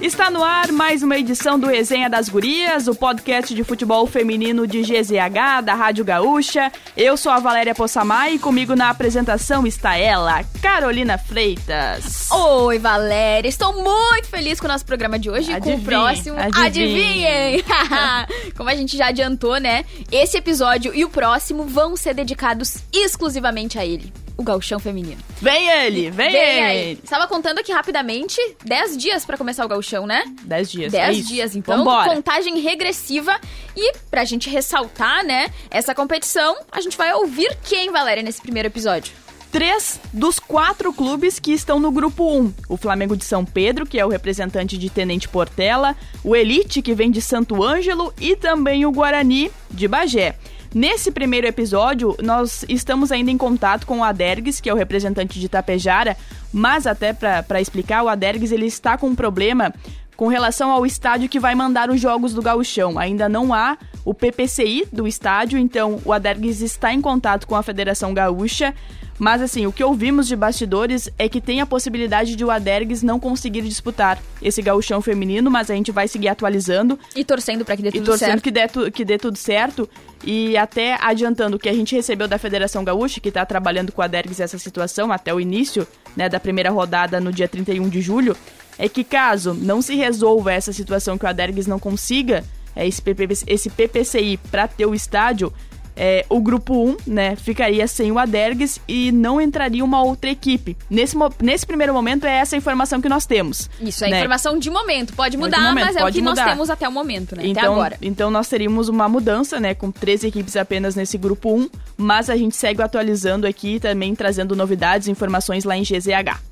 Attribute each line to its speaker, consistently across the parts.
Speaker 1: Está no ar mais uma edição do Resenha das Gurias, o podcast de futebol feminino de GZH, da Rádio Gaúcha. Eu sou a Valéria Possamay e comigo na apresentação está ela, Carolina Freitas.
Speaker 2: Oi, Valéria. Estou muito feliz com o nosso programa de hoje e com o próximo.
Speaker 1: Adivinhem!
Speaker 2: Adivinhem! Como a gente já adiantou, né? Esse episódio e o próximo vão ser dedicados exclusivamente a ele o gauchão feminino.
Speaker 1: Vem ele, vem, vem ele.
Speaker 2: Estava contando aqui rapidamente, 10 dias para começar o gauchão, né?
Speaker 1: 10 dias.
Speaker 2: 10 é dias, então.
Speaker 1: Vambora.
Speaker 2: Contagem regressiva. E pra gente ressaltar, né, essa competição, a gente vai ouvir quem, Valéria, nesse primeiro episódio?
Speaker 1: três dos quatro clubes que estão no grupo 1. O Flamengo de São Pedro, que é o representante de Tenente Portela, o Elite, que vem de Santo Ângelo, e também o Guarani de Bagé. Nesse primeiro episódio, nós estamos ainda em contato com o Adergues, que é o representante de Tapejara, mas até para explicar, o Adergues ele está com um problema com relação ao estádio que vai mandar os jogos do Gauchão. Ainda não há o PPCI do estádio, então o Adergues está em contato com a Federação Gaúcha mas assim, o que ouvimos de bastidores é que tem a possibilidade de o Adergues não conseguir disputar esse gauchão feminino, mas a gente vai seguir atualizando.
Speaker 2: E torcendo para que dê tudo
Speaker 1: certo. E torcendo
Speaker 2: certo.
Speaker 1: Que, dê tu, que dê tudo certo. E até adiantando que a gente recebeu da Federação Gaúcha, que está trabalhando com a Adergues essa situação até o início né, da primeira rodada no dia 31 de julho, é que caso não se resolva essa situação que o Adergues não consiga é, esse, esse PPCI para ter o estádio, é, o grupo 1, né, ficaria sem o Adergues e não entraria uma outra equipe. Nesse, nesse primeiro momento é essa a informação que nós temos.
Speaker 2: Isso, é
Speaker 1: né?
Speaker 2: informação de momento. Pode mudar, momento, mas é o que mudar. nós temos até o momento, né?
Speaker 1: Então,
Speaker 2: até agora.
Speaker 1: Então nós teríamos uma mudança, né, com três equipes apenas nesse grupo 1, mas a gente segue atualizando aqui também trazendo novidades e informações lá em GZH.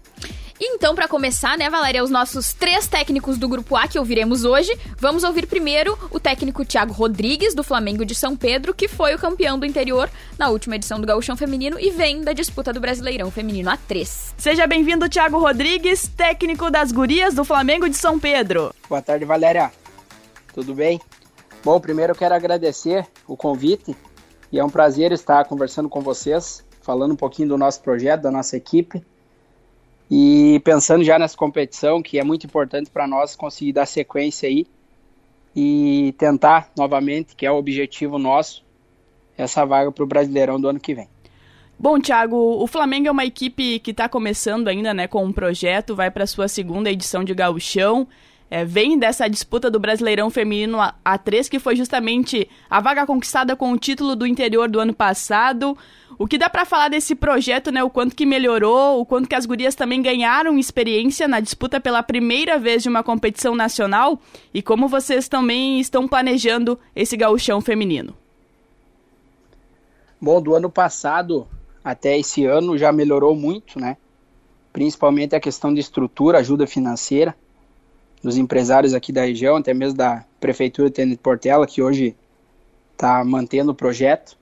Speaker 2: Então, para começar, né, Valéria, os nossos três técnicos do Grupo A que ouviremos hoje, vamos ouvir primeiro o técnico Thiago Rodrigues, do Flamengo de São Pedro, que foi o campeão do interior na última edição do Gauchão Feminino e vem da disputa do Brasileirão Feminino A3.
Speaker 1: Seja bem-vindo, Thiago Rodrigues, técnico das gurias do Flamengo de São Pedro.
Speaker 3: Boa tarde, Valéria. Tudo bem? Bom, primeiro eu quero agradecer o convite e é um prazer estar conversando com vocês, falando um pouquinho do nosso projeto, da nossa equipe e pensando já nessa competição, que é muito importante para nós conseguir dar sequência aí e tentar novamente, que é o objetivo nosso, essa vaga para o Brasileirão do ano que vem.
Speaker 1: Bom, Thiago, o Flamengo é uma equipe que está começando ainda né, com um projeto, vai para sua segunda edição de gauchão, é, vem dessa disputa do Brasileirão Feminino A3, que foi justamente a vaga conquistada com o título do interior do ano passado. O que dá para falar desse projeto, né? O quanto que melhorou, o quanto que as gurias também ganharam experiência na disputa pela primeira vez de uma competição nacional e como vocês também estão planejando esse gauchão feminino.
Speaker 3: Bom, do ano passado até esse ano já melhorou muito, né? Principalmente a questão de estrutura, ajuda financeira dos empresários aqui da região, até mesmo da prefeitura de Portela, que hoje está mantendo o projeto.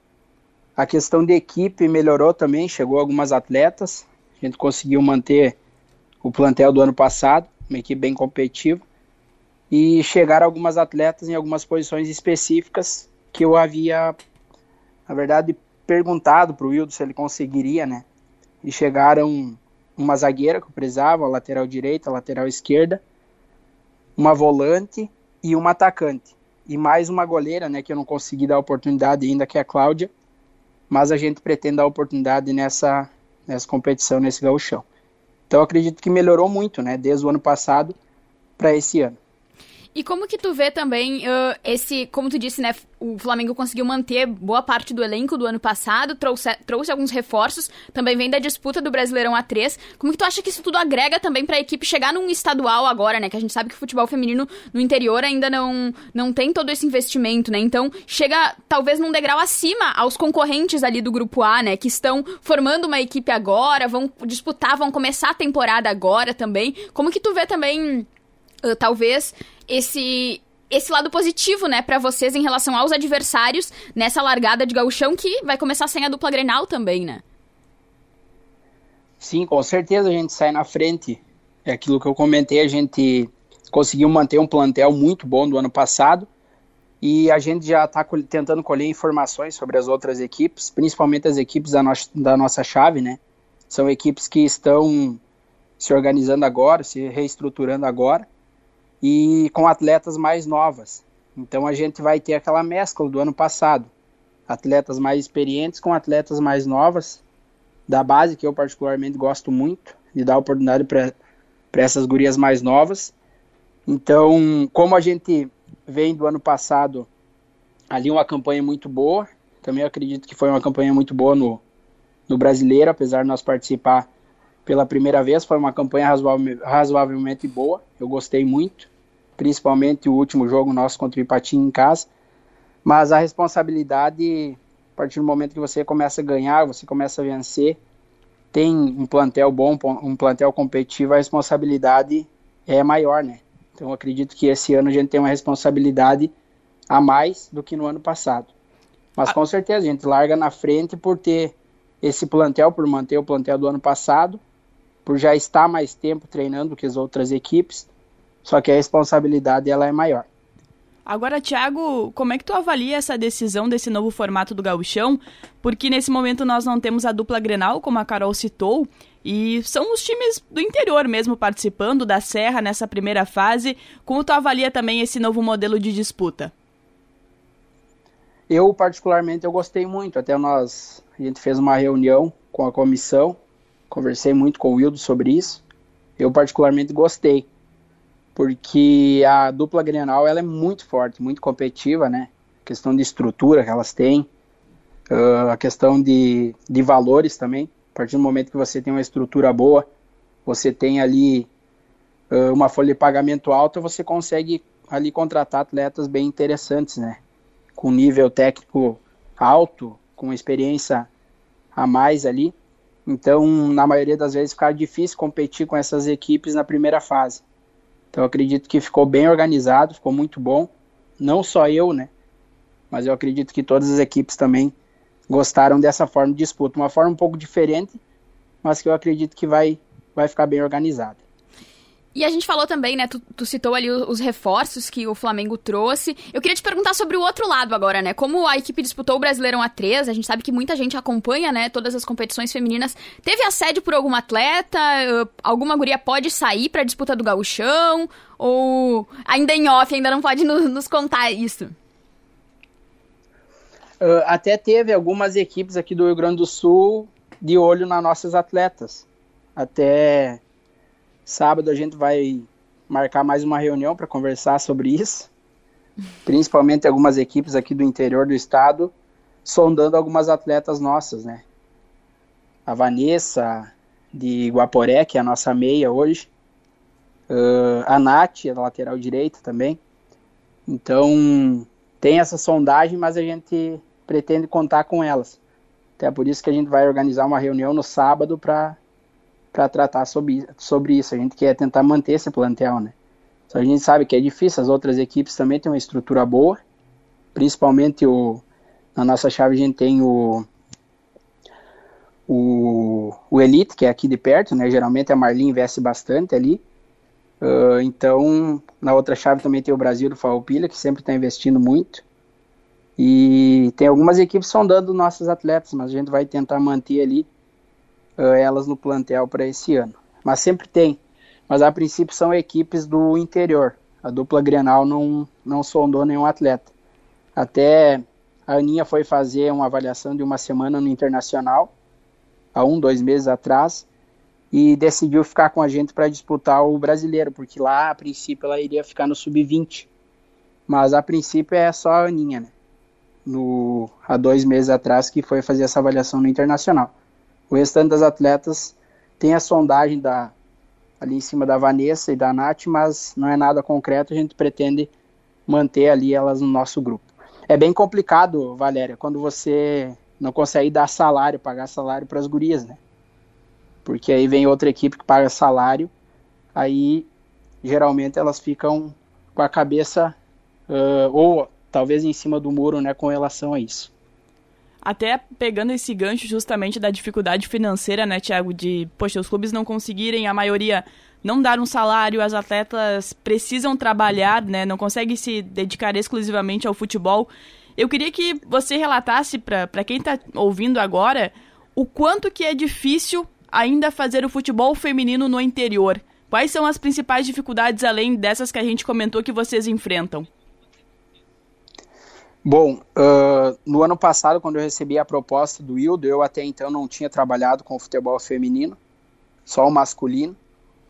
Speaker 3: A questão de equipe melhorou também, chegou algumas atletas. A gente conseguiu manter o plantel do ano passado, uma equipe bem competitiva. E chegaram algumas atletas em algumas posições específicas que eu havia, na verdade, perguntado para o Wildo se ele conseguiria, né? E chegaram uma zagueira que eu precisava, lateral direita, lateral esquerda, uma volante e uma atacante. E mais uma goleira, né, que eu não consegui dar oportunidade ainda, que é a Cláudia, mas a gente pretende dar oportunidade nessa, nessa competição, nesse gauchão. Então acredito que melhorou muito, né, desde o ano passado para esse ano.
Speaker 2: E como que tu vê também uh, esse, como tu disse, né, o Flamengo conseguiu manter boa parte do elenco do ano passado, trouxe, trouxe alguns reforços, também vem da disputa do Brasileirão A3. Como que tu acha que isso tudo agrega também para a equipe chegar num estadual agora, né, que a gente sabe que o futebol feminino no interior ainda não, não tem todo esse investimento, né? Então, chega talvez num degrau acima aos concorrentes ali do grupo A, né, que estão formando uma equipe agora, vão disputar, vão começar a temporada agora também. Como que tu vê também uh, talvez esse esse lado positivo, né, para vocês em relação aos adversários nessa largada de gauchão que vai começar sem a dupla Grenal também, né?
Speaker 3: Sim, com certeza a gente sai na frente. É aquilo que eu comentei, a gente conseguiu manter um plantel muito bom do ano passado e a gente já está tentando colher informações sobre as outras equipes, principalmente as equipes da, no da nossa chave, né? São equipes que estão se organizando agora, se reestruturando agora e com atletas mais novas. Então a gente vai ter aquela mescla do ano passado, atletas mais experientes com atletas mais novas da base que eu particularmente gosto muito de dar oportunidade para essas gurias mais novas. Então, como a gente vem do ano passado ali uma campanha muito boa, também acredito que foi uma campanha muito boa no, no brasileiro, apesar de nós participar pela primeira vez, foi uma campanha razoavelmente boa, eu gostei muito, principalmente o último jogo nosso contra o Ipatinho em casa, mas a responsabilidade, a partir do momento que você começa a ganhar, você começa a vencer, tem um plantel bom, um plantel competitivo, a responsabilidade é maior, né? Então acredito que esse ano a gente tem uma responsabilidade a mais do que no ano passado. Mas com certeza a gente larga na frente por ter esse plantel, por manter o plantel do ano passado, por já estar mais tempo treinando que as outras equipes, só que a responsabilidade ela é maior.
Speaker 1: Agora, Thiago, como é que tu avalia essa decisão desse novo formato do gauchão? Porque nesse momento nós não temos a dupla Grenal, como a Carol citou, e são os times do interior mesmo participando da Serra nessa primeira fase. Como tu avalia também esse novo modelo de disputa?
Speaker 3: Eu, particularmente, eu gostei muito. Até nós, a gente fez uma reunião com a comissão, conversei muito com o Wildo sobre isso. Eu, particularmente, gostei porque a dupla Grenal ela é muito forte, muito competitiva, né? A questão de estrutura que elas têm, a questão de, de valores também. A partir do momento que você tem uma estrutura boa, você tem ali uma folha de pagamento alta, você consegue ali contratar atletas bem interessantes, né? Com nível técnico alto, com experiência a mais ali. Então, na maioria das vezes, fica difícil competir com essas equipes na primeira fase. Então acredito que ficou bem organizado, ficou muito bom. Não só eu, né? Mas eu acredito que todas as equipes também gostaram dessa forma de disputa. Uma forma um pouco diferente, mas que eu acredito que vai, vai ficar bem organizada.
Speaker 2: E a gente falou também, né? Tu, tu, citou ali os reforços que o Flamengo trouxe. Eu queria te perguntar sobre o outro lado agora, né? Como a equipe disputou o Brasileirão A3, a gente sabe que muita gente acompanha, né? Todas as competições femininas. Teve assédio por algum atleta? Alguma guria pode sair pra disputa do gauchão? Ou ainda em off, ainda não pode no, nos contar isso?
Speaker 3: Uh, até teve algumas equipes aqui do Rio Grande do Sul de olho nas nossas atletas. Até Sábado a gente vai marcar mais uma reunião para conversar sobre isso, principalmente algumas equipes aqui do interior do estado, sondando algumas atletas nossas, né? A Vanessa de Guaporé, que é a nossa meia hoje, uh, a Nath, a lateral direita também. Então, tem essa sondagem, mas a gente pretende contar com elas. Até por isso que a gente vai organizar uma reunião no sábado para para tratar sobre, sobre isso. A gente quer tentar manter esse plantel, né? Só a gente sabe que é difícil, as outras equipes também têm uma estrutura boa, principalmente o, na nossa chave a gente tem o, o, o Elite, que é aqui de perto, né? Geralmente a Marlin investe bastante ali. Uh, então, na outra chave também tem o Brasil do Farroupilha, que sempre está investindo muito. E tem algumas equipes sondando nossos atletas, mas a gente vai tentar manter ali uh, elas no plantel para esse ano. Mas sempre tem. Mas a princípio são equipes do interior. A dupla Grenal não, não sondou nenhum atleta. Até a Aninha foi fazer uma avaliação de uma semana no Internacional, há um, dois meses atrás, e decidiu ficar com a gente para disputar o brasileiro, porque lá, a princípio, ela iria ficar no sub-20. Mas a princípio é só a Aninha, né? No, há dois meses atrás, que foi fazer essa avaliação no Internacional. O restante das atletas tem a sondagem da, ali em cima da Vanessa e da Nath, mas não é nada concreto, a gente pretende manter ali elas no nosso grupo. É bem complicado, Valéria, quando você não consegue dar salário, pagar salário para as gurias, né? Porque aí vem outra equipe que paga salário, aí geralmente elas ficam com a cabeça uh, ou talvez em cima do muro, né, com relação a isso.
Speaker 1: Até pegando esse gancho justamente da dificuldade financeira, né, Tiago, de, poxa, os clubes não conseguirem, a maioria não dar um salário, as atletas precisam trabalhar, né, não conseguem se dedicar exclusivamente ao futebol. Eu queria que você relatasse para quem está ouvindo agora o quanto que é difícil ainda fazer o futebol feminino no interior. Quais são as principais dificuldades, além dessas que a gente comentou, que vocês enfrentam?
Speaker 3: Bom, uh, no ano passado, quando eu recebi a proposta do Wildo, eu até então não tinha trabalhado com futebol feminino, só o masculino.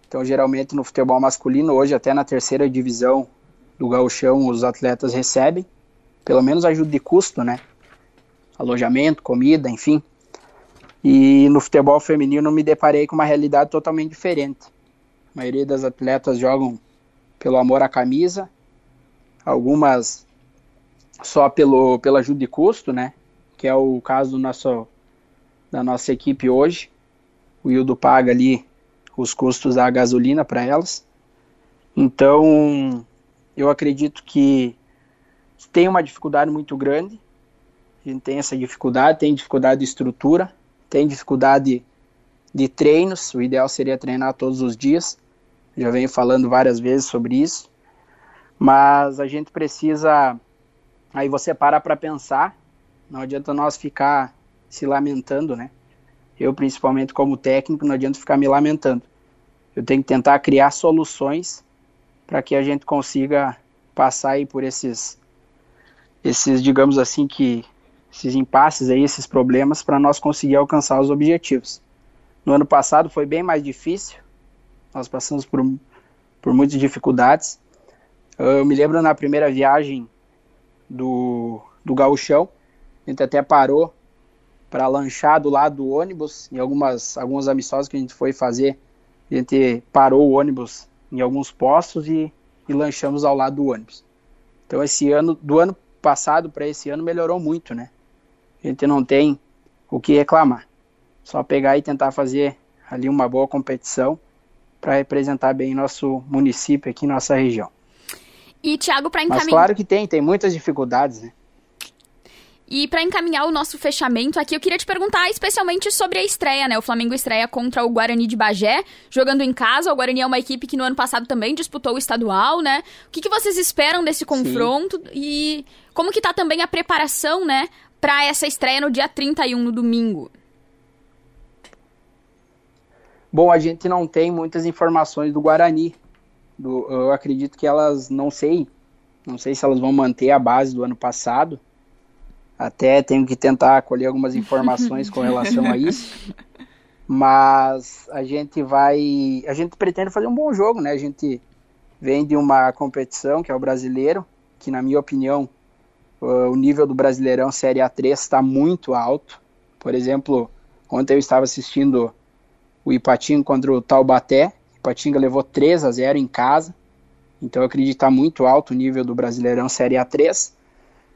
Speaker 3: Então, geralmente no futebol masculino, hoje até na terceira divisão do gauchão, os atletas recebem, pelo menos ajuda de custo, né? Alojamento, comida, enfim. E no futebol feminino me deparei com uma realidade totalmente diferente. A maioria das atletas jogam pelo amor à camisa, algumas só pelo, pela ajuda de custo, né? Que é o caso do nosso, da nossa equipe hoje. O Hildo paga ali os custos da gasolina para elas. Então, eu acredito que tem uma dificuldade muito grande. A gente tem essa dificuldade, tem dificuldade de estrutura, tem dificuldade de treinos. O ideal seria treinar todos os dias. Já venho falando várias vezes sobre isso. Mas a gente precisa Aí você para para pensar, não adianta nós ficar se lamentando, né? Eu, principalmente como técnico, não adianta ficar me lamentando. Eu tenho que tentar criar soluções para que a gente consiga passar aí por esses, esses, digamos assim, que esses impasses aí, esses problemas, para nós conseguir alcançar os objetivos. No ano passado foi bem mais difícil, nós passamos por, por muitas dificuldades. Eu me lembro na primeira viagem do, do gauchão. A gente até parou para lanchar do lado do ônibus, em algumas, algumas amistosos que a gente foi fazer, a gente parou o ônibus em alguns postos e, e lanchamos ao lado do ônibus. Então esse ano, do ano passado para esse ano melhorou muito, né? A gente não tem o que reclamar. Só pegar e tentar fazer ali uma boa competição para representar bem nosso município aqui, nossa região.
Speaker 2: E, Thiago, para encaminhar.
Speaker 3: Mas claro que tem, tem muitas dificuldades, né?
Speaker 2: E para encaminhar o nosso fechamento aqui, eu queria te perguntar especialmente sobre a estreia, né? O Flamengo estreia contra o Guarani de Bagé, jogando em casa. O Guarani é uma equipe que no ano passado também disputou o estadual, né? O que, que vocês esperam desse confronto Sim. e como que tá também a preparação, né, para essa estreia no dia 31, no domingo?
Speaker 3: Bom, a gente não tem muitas informações do Guarani, do, eu acredito que elas, não sei, não sei se elas vão manter a base do ano passado. Até tenho que tentar colher algumas informações com relação a isso. Mas a gente vai, a gente pretende fazer um bom jogo, né? A gente vem de uma competição que é o Brasileiro, que na minha opinião o nível do Brasileirão Série A3 está muito alto. Por exemplo, ontem eu estava assistindo o Ipatinho contra o Taubaté, Patinga levou 3 a 0 em casa. Então eu acredito está muito alto o nível do Brasileirão Série A3.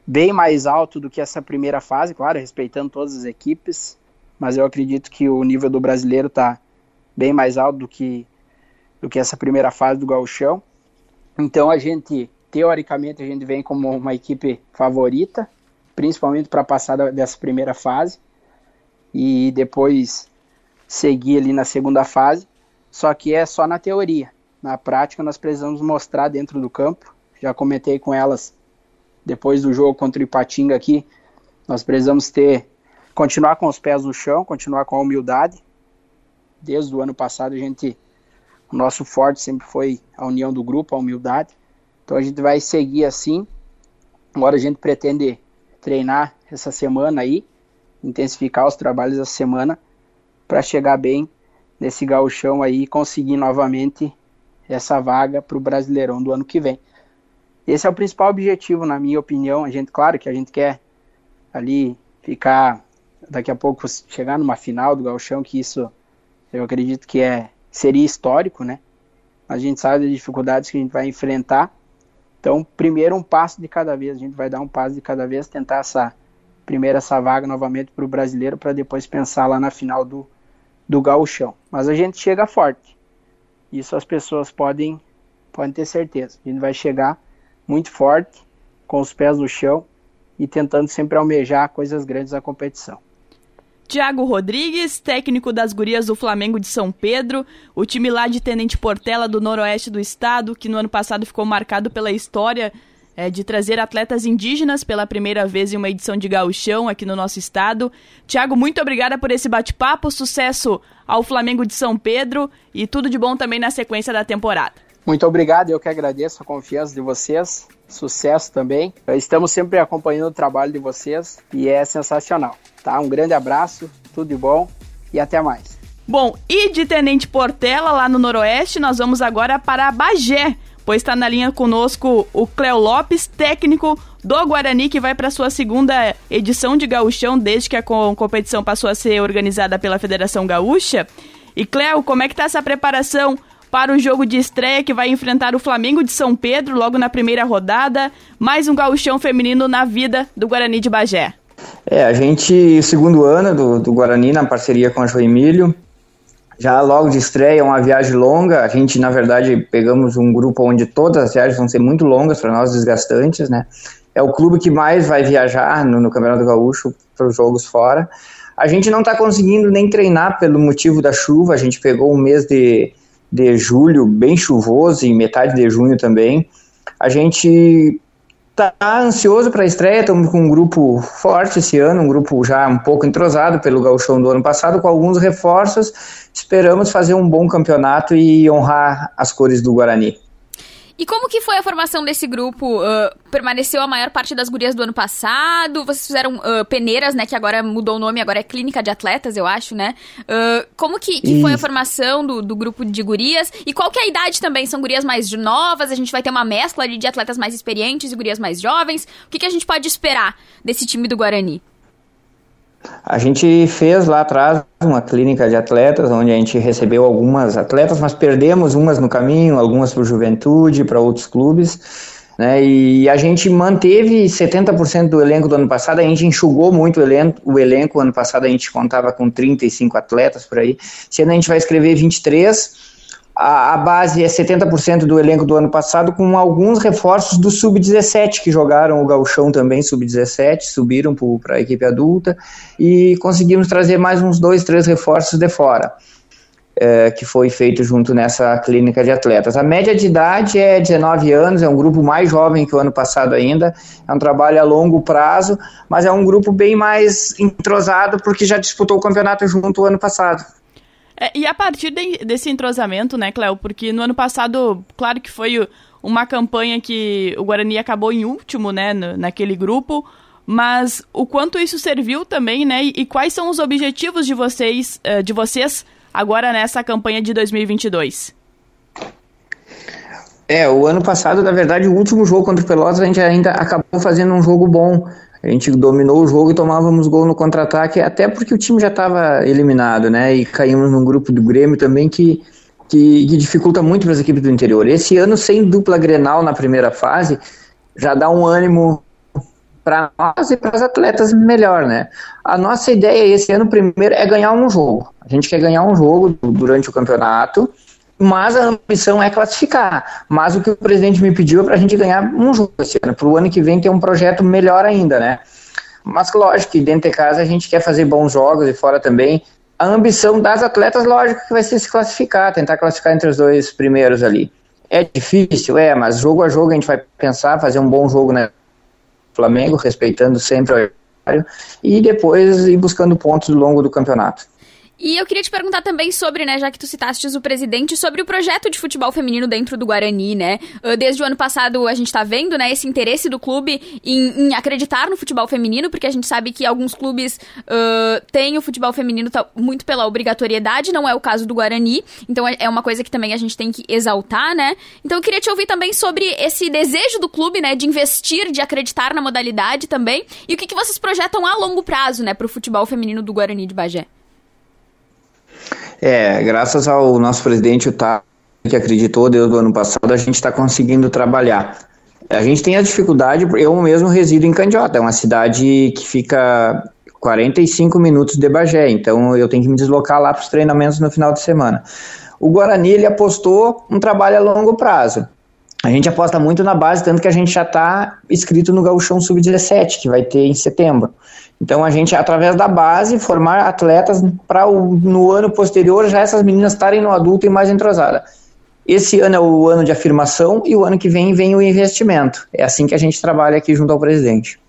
Speaker 3: Bem mais alto do que essa primeira fase, claro, respeitando todas as equipes. Mas eu acredito que o nível do brasileiro está bem mais alto do que, do que essa primeira fase do Gauchão. Então a gente, teoricamente, a gente vem como uma equipe favorita, principalmente para passar dessa primeira fase e depois seguir ali na segunda fase. Só que é só na teoria. Na prática, nós precisamos mostrar dentro do campo. Já comentei com elas depois do jogo contra o Ipatinga aqui. Nós precisamos ter continuar com os pés no chão, continuar com a humildade. Desde o ano passado a gente o nosso forte sempre foi a união do grupo, a humildade. Então a gente vai seguir assim. Agora a gente pretende treinar essa semana aí, intensificar os trabalhos essa semana para chegar bem nesse gauchão aí conseguir novamente essa vaga para o Brasileirão do ano que vem. Esse é o principal objetivo, na minha opinião. A gente, claro que a gente quer ali ficar, daqui a pouco chegar numa final do gauchão, que isso eu acredito que é seria histórico, né? A gente sabe das dificuldades que a gente vai enfrentar. Então, primeiro um passo de cada vez, a gente vai dar um passo de cada vez, tentar essa primeira essa vaga novamente para o brasileiro, para depois pensar lá na final do, do gauchão. Mas a gente chega forte. Isso as pessoas podem, podem ter certeza. A gente vai chegar muito forte, com os pés no chão e tentando sempre almejar coisas grandes da competição.
Speaker 1: Tiago Rodrigues, técnico das gurias do Flamengo de São Pedro, o time lá de Tenente Portela do noroeste do estado, que no ano passado ficou marcado pela história é, de trazer atletas indígenas pela primeira vez em uma edição de gauchão aqui no nosso estado. Tiago, muito obrigada por esse bate-papo, sucesso ao Flamengo de São Pedro e tudo de bom também na sequência da temporada.
Speaker 3: Muito obrigado, eu que agradeço a confiança de vocês, sucesso também. Estamos sempre acompanhando o trabalho de vocês e é sensacional, tá? Um grande abraço, tudo de bom e até mais.
Speaker 1: Bom, e de Tenente Portela, lá no Noroeste, nós vamos agora para Bagé, pois está na linha conosco o Cléo Lopes, técnico do Guarani, que vai para sua segunda edição de gauchão desde que a competição passou a ser organizada pela Federação Gaúcha. E Cléo, como é que está essa preparação para o jogo de estreia que vai enfrentar o Flamengo de São Pedro logo na primeira rodada? Mais um gauchão feminino na vida do Guarani de Bagé.
Speaker 4: É, a gente, segundo ano do, do Guarani, na parceria com a Joemílio, já logo de estreia, uma viagem longa. A gente, na verdade, pegamos um grupo onde todas as viagens vão ser muito longas para nós, desgastantes, né? É o clube que mais vai viajar no, no Campeonato Gaúcho para os jogos fora. A gente não está conseguindo nem treinar pelo motivo da chuva. A gente pegou um mês de, de julho bem chuvoso e metade de junho também. A gente tá ansioso para a estreia, estamos com um grupo forte esse ano, um grupo já um pouco entrosado pelo gauchão do ano passado, com alguns reforços. Esperamos fazer um bom campeonato e honrar as cores do Guarani.
Speaker 2: E como que foi a formação desse grupo? Uh, permaneceu a maior parte das gurias do ano passado? Vocês fizeram uh, peneiras, né? Que agora mudou o nome, agora é Clínica de Atletas, eu acho, né? Uh, como que, que foi a formação do, do, grupo de gurias? E qual que é a idade também? São gurias mais novas? A gente vai ter uma mescla de atletas mais experientes e gurias mais jovens? O que, que a gente pode esperar desse time do Guarani?
Speaker 4: A gente fez lá atrás uma clínica de atletas, onde a gente recebeu algumas atletas, mas perdemos umas no caminho, algumas para Juventude, para outros clubes. Né, e a gente manteve 70% do elenco do ano passado, a gente enxugou muito o elenco, o elenco, ano passado a gente contava com 35 atletas por aí, esse ano a gente vai escrever 23, a, a base é 70% do elenco do ano passado, com alguns reforços do Sub-17, que jogaram o gauchão também, Sub-17, subiram para a equipe adulta, e conseguimos trazer mais uns dois, três reforços de fora. É, que foi feito junto nessa clínica de atletas. A média de idade é 19 anos, é um grupo mais jovem que o ano passado ainda, é um trabalho a longo prazo, mas é um grupo bem mais entrosado porque já disputou o campeonato junto o ano passado.
Speaker 1: É, e a partir de, desse entrosamento, né, Cléo? Porque no ano passado, claro que foi uma campanha que o Guarani acabou em último, né, naquele grupo, mas o quanto isso serviu também, né? E, e quais são os objetivos de vocês, uh, de vocês agora nessa campanha de 2022?
Speaker 4: É, o ano passado, na verdade, o último jogo contra o Pelotas, a gente ainda acabou fazendo um jogo bom. A gente dominou o jogo e tomávamos gol no contra-ataque, até porque o time já estava eliminado, né? E caímos num grupo do Grêmio também que, que, que dificulta muito para as equipes do interior. Esse ano, sem dupla Grenal na primeira fase, já dá um ânimo para nós e para os atletas melhor, né? A nossa ideia esse ano, primeiro, é ganhar um jogo. A gente quer ganhar um jogo durante o campeonato mas a ambição é classificar. Mas o que o presidente me pediu é para a gente ganhar um jogo esse ano, para o ano que vem ter um projeto melhor ainda, né? Mas lógico que dentro de casa a gente quer fazer bons jogos e fora também. A ambição das atletas, lógico que vai ser se classificar, tentar classificar entre os dois primeiros ali. É difícil, é, mas jogo a jogo a gente vai pensar, fazer um bom jogo no Flamengo, respeitando sempre o horário, e depois ir buscando pontos ao longo do campeonato.
Speaker 2: E eu queria te perguntar também sobre, né, já que tu citaste o presidente, sobre o projeto de futebol feminino dentro do Guarani, né? Ah, desde o ano passado a gente tá vendo, né, esse interesse do clube em, em acreditar no futebol feminino, porque a gente sabe que alguns clubes uh, têm o futebol feminino muito pela obrigatoriedade, não é o caso do Guarani, então é, é uma coisa que também a gente tem que exaltar, né? Então eu queria te ouvir também sobre esse desejo do clube, né, de investir, de acreditar na modalidade também, e o que, que vocês projetam a longo prazo, né, pro futebol feminino do Guarani de Bagé.
Speaker 4: É, graças ao nosso presidente, o Tá, que acreditou desde o ano passado, a gente está conseguindo trabalhar. A gente tem a dificuldade, eu mesmo resido em Candiota, é uma cidade que fica 45 minutos de Bagé, então eu tenho que me deslocar lá para os treinamentos no final de semana. O Guarani ele apostou um trabalho a longo prazo. A gente aposta muito na base, tanto que a gente já está inscrito no Gauchão Sub-17, que vai ter em setembro. Então a gente, através da base, formar atletas para no ano posterior já essas meninas estarem no adulto e mais entrosadas. esse ano é o ano de afirmação e o ano que vem vem o investimento. É assim que a gente trabalha aqui junto ao presidente.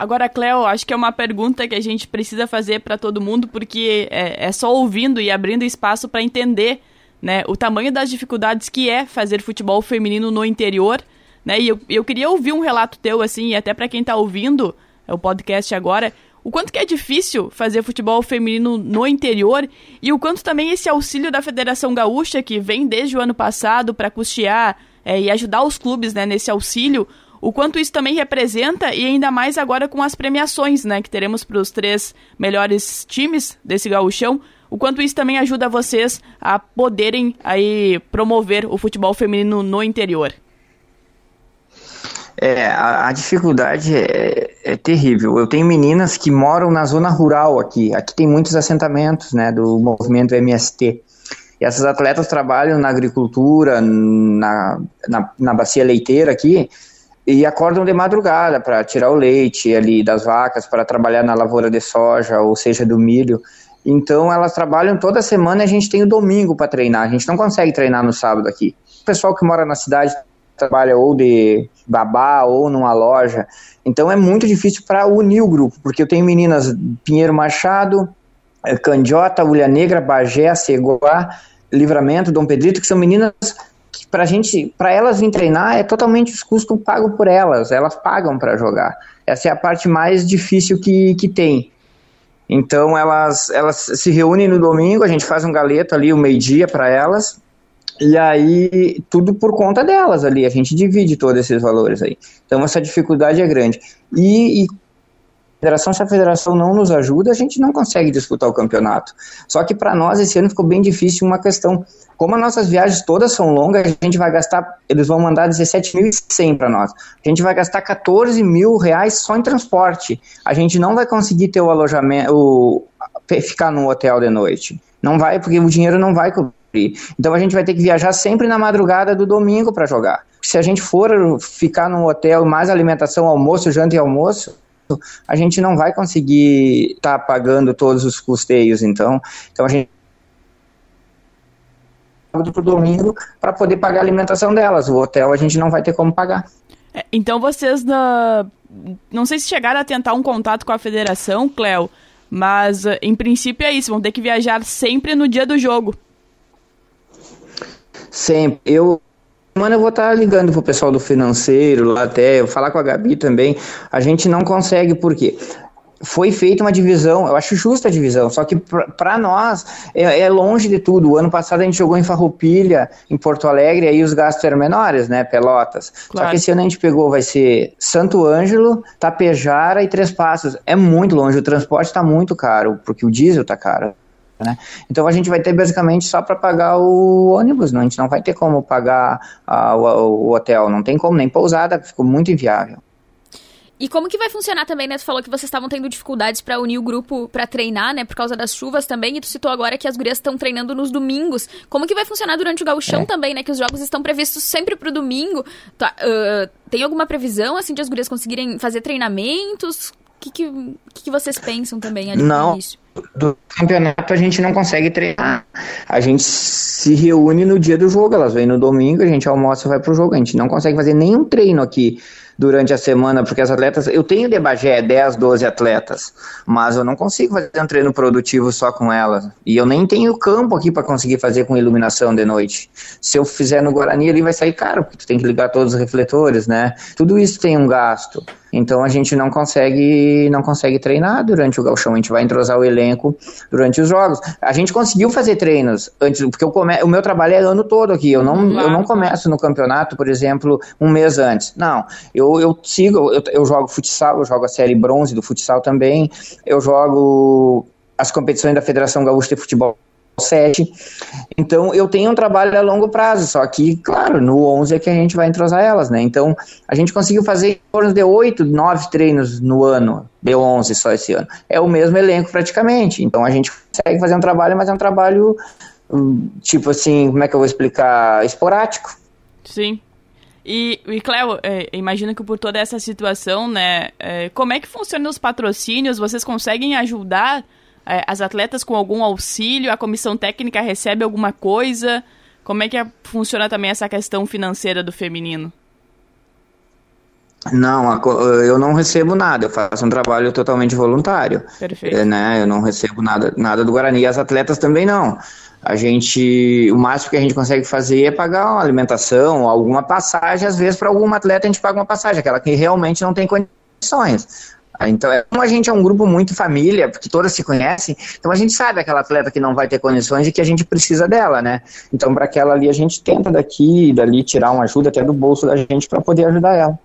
Speaker 1: Agora, Cleo, acho que é uma pergunta que a gente precisa fazer para todo mundo, porque é, é, só ouvindo e abrindo espaço para entender né, o tamanho das dificuldades que é fazer futebol feminino no interior. Né, e eu, eu queria ouvir um relato teu, assim, e até para quem está ouvindo o podcast agora, o quanto que é difícil fazer futebol feminino no interior e o quanto também esse auxílio da Federação Gaúcha, que vem desde o ano passado para custear é, e ajudar os clubes né, nesse auxílio, o quanto isso também representa e ainda mais agora com as premiações né, que teremos para os três melhores times desse gauchão, o quanto isso também ajuda vocês a poderem aí promover o futebol feminino no interior.
Speaker 4: É, a, a dificuldade é, é, terrível. Eu tenho meninas que moram na zona rural aqui. Aqui tem muitos assentamentos, né, do movimento MST. E essas atletas trabalham na agricultura, na, na, na bacia leiteira aqui, e acordam de madrugada para tirar o leite ali das vacas, para trabalhar na lavoura de soja, ou seja, do milho. Então elas trabalham toda semana e a gente tem o domingo para treinar. A gente não consegue treinar no sábado aqui. O pessoal que mora na cidade trabalha ou de babá ou numa loja. Então é muito difícil para unir o grupo, porque eu tenho meninas Pinheiro Machado, eh, Candiota, Ulha Negra, Bagé, Ceguá, Livramento, Dom Pedrito, que são meninas que para gente, para elas vir treinar é totalmente os custos pagos por elas, elas pagam para jogar. Essa é a parte mais difícil que, que tem. Então elas, elas se reúnem no domingo, a gente faz um galeto ali, o um meio-dia para elas, e aí, tudo por conta delas ali, a gente divide todos esses valores aí. Então, essa dificuldade é grande. E, e federação, se a federação não nos ajuda, a gente não consegue disputar o campeonato. Só que para nós esse ano ficou bem difícil uma questão. Como as nossas viagens todas são longas, a gente vai gastar, eles vão mandar 17.100 para nós. A gente vai gastar 14 mil reais só em transporte. A gente não vai conseguir ter o alojamento, o, ficar no hotel de noite. Não vai, porque o dinheiro não vai cobrir. Então a gente vai ter que viajar sempre na madrugada do domingo para jogar. Se a gente for ficar no hotel mais alimentação, almoço, janta e almoço, a gente não vai conseguir estar tá pagando todos os custeios. Então, então a gente para o domingo para poder pagar a alimentação delas. O hotel a gente não vai ter como pagar.
Speaker 1: É, então vocês na... não sei se chegaram a tentar um contato com a federação, Cléo, mas em princípio é isso, vão ter que viajar sempre no dia do jogo.
Speaker 4: Sempre. Eu Mano, eu vou estar tá ligando pro pessoal do financeiro lá até, eu falar com a Gabi também. A gente não consegue, por quê? Foi feita uma divisão, eu acho justa a divisão, só que para nós é, é, longe de tudo. O ano passado a gente jogou em Farroupilha, em Porto Alegre, aí os gastos eram menores, né? Pelotas. Claro. Só que esse ano a gente pegou, vai ser Santo Ângelo, Tapejara e Três Passos. É muito longe, o transporte está muito caro, porque o diesel está caro. Né? Então a gente vai ter basicamente só para pagar o ônibus, não? a gente não vai ter como pagar uh, o, o, hotel, não tem como, nem pousada, ficou muito inviável.
Speaker 2: E como que vai funcionar também, né? Tu falou que vocês estavam tendo dificuldades para unir o grupo para treinar, né? Por causa das chuvas também. E tu citou agora que as gurias estão treinando nos domingos. Como que vai funcionar durante o gauchão é. também, né? Que os jogos estão previstos sempre pro domingo. Tá, uh, tem alguma previsão, assim, de as gurias conseguirem fazer treinamentos? O que, que, que, vocês pensam também ali
Speaker 4: Não. no início? Do campeonato a gente não consegue treinar. A gente se reúne no dia do jogo, elas vêm no domingo, a gente almoça e vai pro jogo. A gente não consegue fazer nenhum treino aqui durante a semana, porque as atletas. Eu tenho de Bagé 10, 12 atletas, mas eu não consigo fazer um treino produtivo só com elas. E eu nem tenho campo aqui para conseguir fazer com iluminação de noite. Se eu fizer no Guarani, ali vai sair caro, porque tu tem que ligar todos os refletores, né? Tudo isso tem um gasto. Então a gente não consegue não consegue treinar durante o galchão, a gente vai entrosar o elenco durante os jogos. A gente conseguiu fazer treinos antes, porque eu come, o meu trabalho é ano todo aqui, eu não, eu não começo no campeonato, por exemplo, um mês antes. Não, eu eu, sigo, eu, eu jogo futsal, eu jogo a série bronze do futsal também, eu jogo as competições da Federação Gaúcha de Futebol 7. Então eu tenho um trabalho a longo prazo, só que, claro, no 11 é que a gente vai entrosar elas, né? Então a gente conseguiu fazer em torno de 8, 9 treinos no ano, de 11 só esse ano. É o mesmo elenco praticamente. Então a gente consegue fazer um trabalho, mas é um trabalho, hum, tipo assim, como é que eu vou explicar? Esporádico.
Speaker 1: Sim. E, e Cléo, é, imagino que por toda essa situação, né, é, como é que funcionam os patrocínios? Vocês conseguem ajudar as atletas com algum auxílio? A comissão técnica recebe alguma coisa? Como é que é, funciona também essa questão financeira do feminino?
Speaker 4: Não, eu não recebo nada, eu faço um trabalho totalmente voluntário.
Speaker 1: Perfeito.
Speaker 4: É, né? Eu não recebo nada, nada do Guarani, e as atletas também não. A gente, o máximo que a gente consegue fazer é pagar uma alimentação, alguma passagem, às vezes para alguma atleta a gente paga uma passagem, aquela que realmente não tem condições. Então, é, como a gente é um grupo muito família, porque todas se conhecem, então a gente sabe aquela atleta que não vai ter condições e que a gente precisa dela, né? Então, para aquela ali, a gente tenta daqui e dali tirar uma ajuda até do bolso da gente para poder ajudar ela.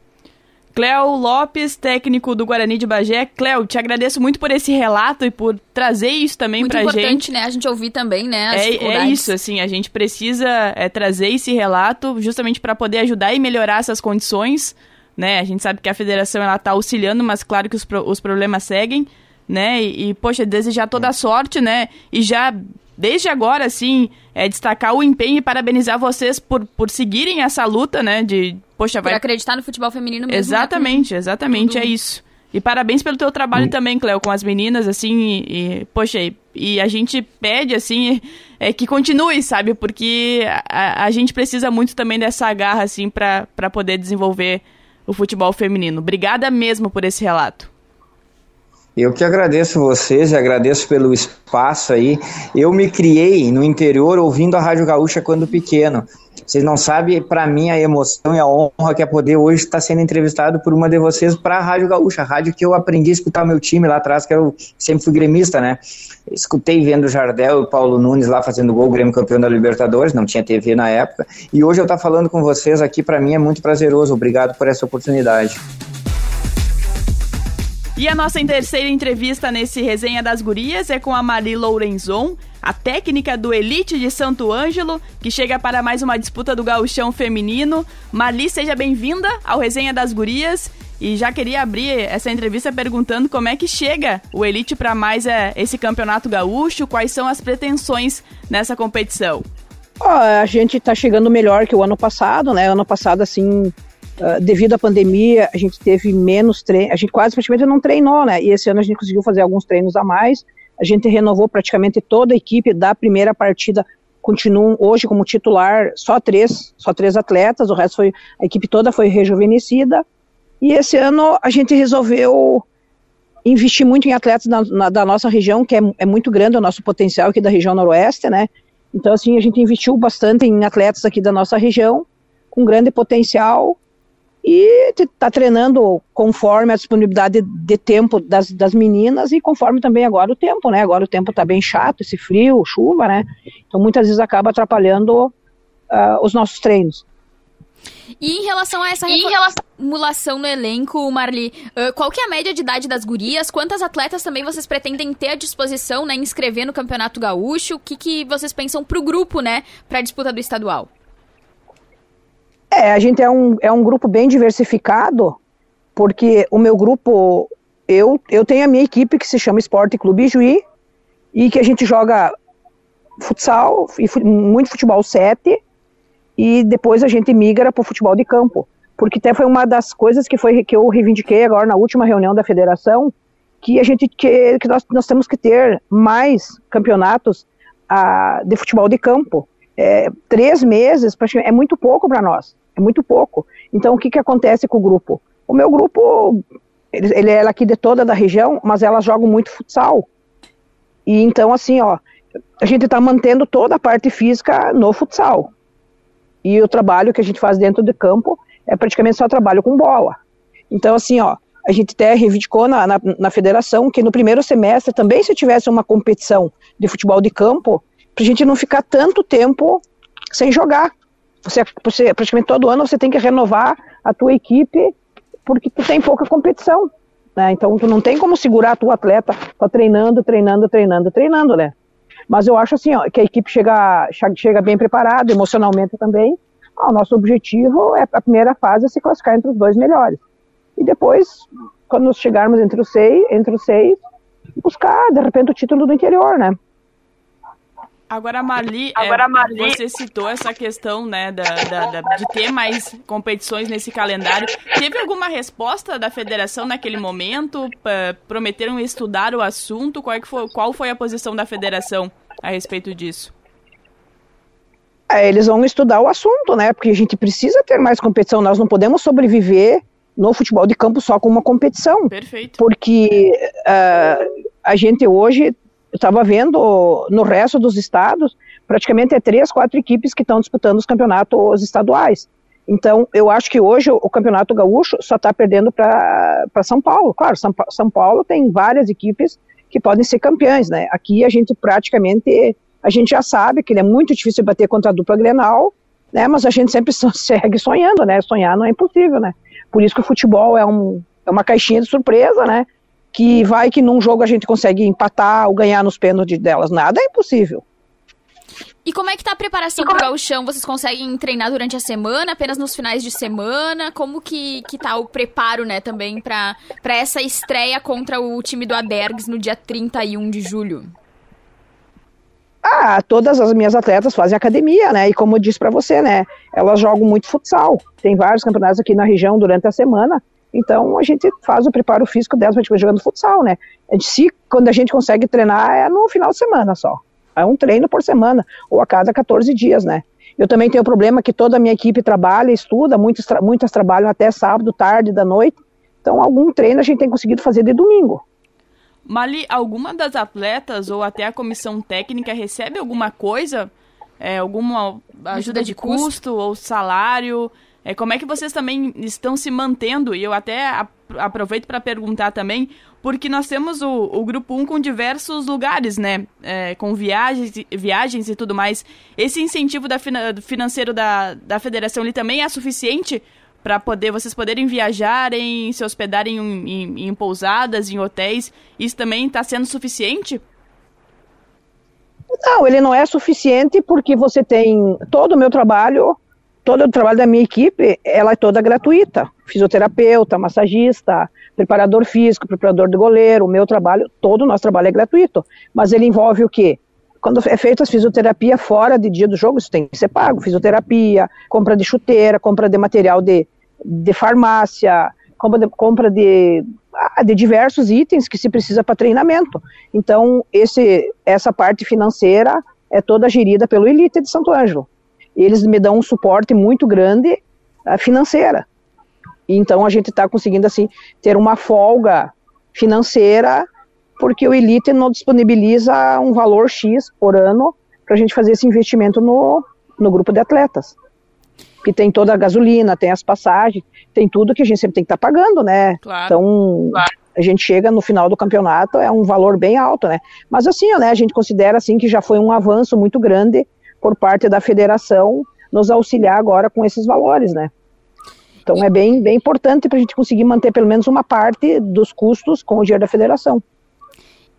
Speaker 1: Cléo Lopes, técnico do Guarani de Bagé. Cléo, te agradeço muito por esse relato e por trazer isso também
Speaker 2: muito
Speaker 1: pra
Speaker 2: gente. Muito
Speaker 1: importante,
Speaker 2: né? A gente ouvir também, né?
Speaker 1: É, é, isso, assim, a gente precisa é, trazer esse relato justamente para poder ajudar e melhorar essas condições, né? A gente sabe que a federação ela tá auxiliando, mas claro que os, pro, os problemas seguem, né? E, e, poxa, desejar toda a sorte, né? E já desde agora, assim, é, destacar o empenho e parabenizar vocês por, por seguirem essa luta, né? De, poxa,
Speaker 2: vai... Por acreditar no futebol feminino mesmo.
Speaker 1: Exatamente, né? exatamente, Tudo... é isso. E parabéns pelo teu trabalho hum. também, Cléo, com as meninas, assim, e, e poxa, e, e, a gente pede, assim, é, que continue, sabe? Porque a, a gente precisa muito também dessa garra, assim, para poder desenvolver o futebol feminino. Obrigada mesmo por esse relato.
Speaker 4: Eu que agradeço vocês e agradeço pelo espaço aí. Eu me criei no interior ouvindo a Rádio Gaúcha quando pequeno. Vocês não sabem, para mim, a emoção e a honra que é poder hoje estar sendo entrevistado por uma de vocês para a Rádio Gaúcha, a rádio que eu aprendi a escutar meu time lá atrás, que eu sempre fui gremista, né? Escutei vendo Jardel e o Paulo Nunes lá fazendo gol, Grêmio campeão da Libertadores, não tinha TV na época. E hoje eu estar falando com vocês aqui, para mim, é muito prazeroso. Obrigado por essa oportunidade.
Speaker 1: E a nossa terceira entrevista nesse Resenha das Gurias é com a Mari Lourenzon, a técnica do Elite de Santo Ângelo, que chega para mais uma disputa do gauchão feminino. Mali, seja bem-vinda ao Resenha das Gurias. E já queria abrir essa entrevista perguntando como é que chega o Elite para mais é, esse campeonato gaúcho, quais são as pretensões nessa competição.
Speaker 5: Oh, a gente está chegando melhor que o ano passado, né? Ano passado, assim, Uh, devido à pandemia, a gente teve menos treinos, a gente quase praticamente não treinou, né? E esse ano a gente conseguiu fazer alguns treinos a mais. A gente renovou praticamente toda a equipe da primeira partida. Continuam hoje como titular só três, só três atletas, o resto foi, a equipe toda foi rejuvenescida. E esse ano a gente resolveu investir muito em atletas na, na, da nossa região, que é, é muito grande o nosso potencial aqui da região noroeste, né? Então, assim, a gente investiu bastante em atletas aqui da nossa região, com grande potencial, e está treinando conforme a disponibilidade de, de tempo das, das, meninas e conforme também agora o tempo, né? Agora o tempo está bem chato, esse frio, chuva, né? Então muitas vezes acaba atrapalhando uh, os nossos treinos.
Speaker 2: E em relação a essa reformulação no elenco, Marli, uh, qual que é a média de idade das gurias? Quantas atletas também vocês pretendem ter à disposição, né, inscrever no Campeonato Gaúcho? O que, que vocês pensam para o grupo, né, para a disputa do estadual?
Speaker 5: É, a gente é um, é um grupo bem diversificado, porque o meu grupo, eu, eu tenho a minha equipe que se chama Esporte Clube Juí, e que a gente joga futsal, e muito futebol 7, e depois a gente migra para o futebol de campo. Porque até foi uma das coisas que, foi, que eu reivindiquei agora na última reunião da federação, que a gente que, que nós, nós temos que ter mais campeonatos ah, de futebol de campo é, três meses é muito pouco para nós, é muito pouco. Então, o que, que acontece com o grupo? O meu grupo, ele, ele é aqui de toda da região, mas elas jogam muito futsal. E então, assim, ó, a gente está mantendo toda a parte física no futsal. E o trabalho que a gente faz dentro do campo é praticamente só trabalho com bola. Então, assim, ó, a gente até reivindicou na, na, na federação que no primeiro semestre também se tivesse uma competição de futebol de campo, para a gente não ficar tanto tempo sem jogar. Você, você, praticamente todo ano você tem que renovar a tua equipe porque tu tem pouca competição. Né? Então tu não tem como segurar a tua atleta, tá treinando, treinando, treinando, treinando, né? Mas eu acho assim, ó, que a equipe chega, chega bem preparada, emocionalmente também. o nosso objetivo é a primeira fase é se classificar entre os dois melhores. E depois, quando nós chegarmos entre os seis, entre os seis, buscar de repente o título do interior, né?
Speaker 1: Agora, Marli, Agora, é, Marli... você citou essa questão né, da, da, da, de ter mais competições nesse calendário. Teve alguma resposta da federação naquele momento? Prometeram estudar o assunto? Qual, é foi, qual foi a posição da federação a respeito disso?
Speaker 5: É, eles vão estudar o assunto, né? Porque a gente precisa ter mais competição. Nós não podemos sobreviver no futebol de campo só com uma competição.
Speaker 1: Perfeito.
Speaker 5: Porque uh, a gente hoje estava vendo no resto dos estados, praticamente é três, quatro equipes que estão disputando os campeonatos estaduais. Então, eu acho que hoje o, o Campeonato Gaúcho só está perdendo para São Paulo. Claro, São, São Paulo tem várias equipes que podem ser campeãs, né? Aqui a gente praticamente, a gente já sabe que é muito difícil bater contra a dupla Grenal, né? Mas a gente sempre segue sonhando, né? Sonhar não é impossível, né? Por isso que o futebol é, um, é uma caixinha de surpresa, né? Que vai que num jogo a gente consegue empatar ou ganhar nos pênaltis delas. Nada é impossível.
Speaker 2: E como é que tá a preparação pro gauchão? Vocês conseguem treinar durante a semana, apenas nos finais de semana? Como que, que tá o preparo, né, também para essa estreia contra o time do Adergs no dia 31 de julho?
Speaker 5: Ah, todas as minhas atletas fazem academia, né? E como eu disse para você, né? Elas jogam muito futsal. Tem vários campeonatos aqui na região durante a semana. Então a gente faz o preparo físico delas para jogando futsal, né? A gente, se quando a gente consegue treinar é no final de semana só. É um treino por semana, ou a cada 14 dias, né? Eu também tenho o problema que toda a minha equipe trabalha, estuda, muitos muitas trabalham até sábado, tarde, da noite. Então, algum treino a gente tem conseguido fazer de domingo.
Speaker 1: Mali, alguma das atletas ou até a comissão técnica recebe alguma coisa? É, alguma ajuda, de, custo ou salário? É, como é que vocês também estão se mantendo? E eu até aproveito para perguntar também, porque nós temos o, o grupo 1 com diversos lugares, né? É, com viagens, viagens e tudo mais. Esse incentivo da, financeiro da, da federação ele também é suficiente para poder vocês poderem viajar, em, se hospedarem em, em, em pousadas, em hotéis? Isso também está sendo suficiente?
Speaker 5: Não, ele não é suficiente porque você tem todo o meu trabalho todo o trabalho da minha equipe, ela é toda gratuita. Fisioterapeuta, massagista, preparador físico, preparador de goleiro, o meu trabalho, todo o nosso trabalho é gratuito. Mas ele envolve o quê? Quando é feita a fisioterapia fora de dia do jogo, isso tem que ser pago. Fisioterapia, compra de chuteira, compra de material de, de farmácia, compra de, compra de, ah, de diversos itens que se precisa para treinamento. Então, esse, essa parte financeira é toda gerida pelo Elite de Santo Ângelo eles me dão um suporte muito grande uh, financeira. Então a gente está conseguindo assim ter uma folga financeira porque o Elite não disponibiliza um valor X por ano para a gente fazer esse investimento no, no grupo de atletas. Que tem toda a gasolina, tem as passagens, tem tudo que a gente sempre tem que estar tá pagando, né? Claro, então, claro. a gente chega no final do campeonato, é um valor bem alto, né? Mas assim, né, a gente considera assim que já foi um avanço muito grande por parte da federação nos auxiliar agora com esses valores, né? Então é bem, bem importante para a gente conseguir manter pelo menos uma parte dos custos com o dinheiro da federação.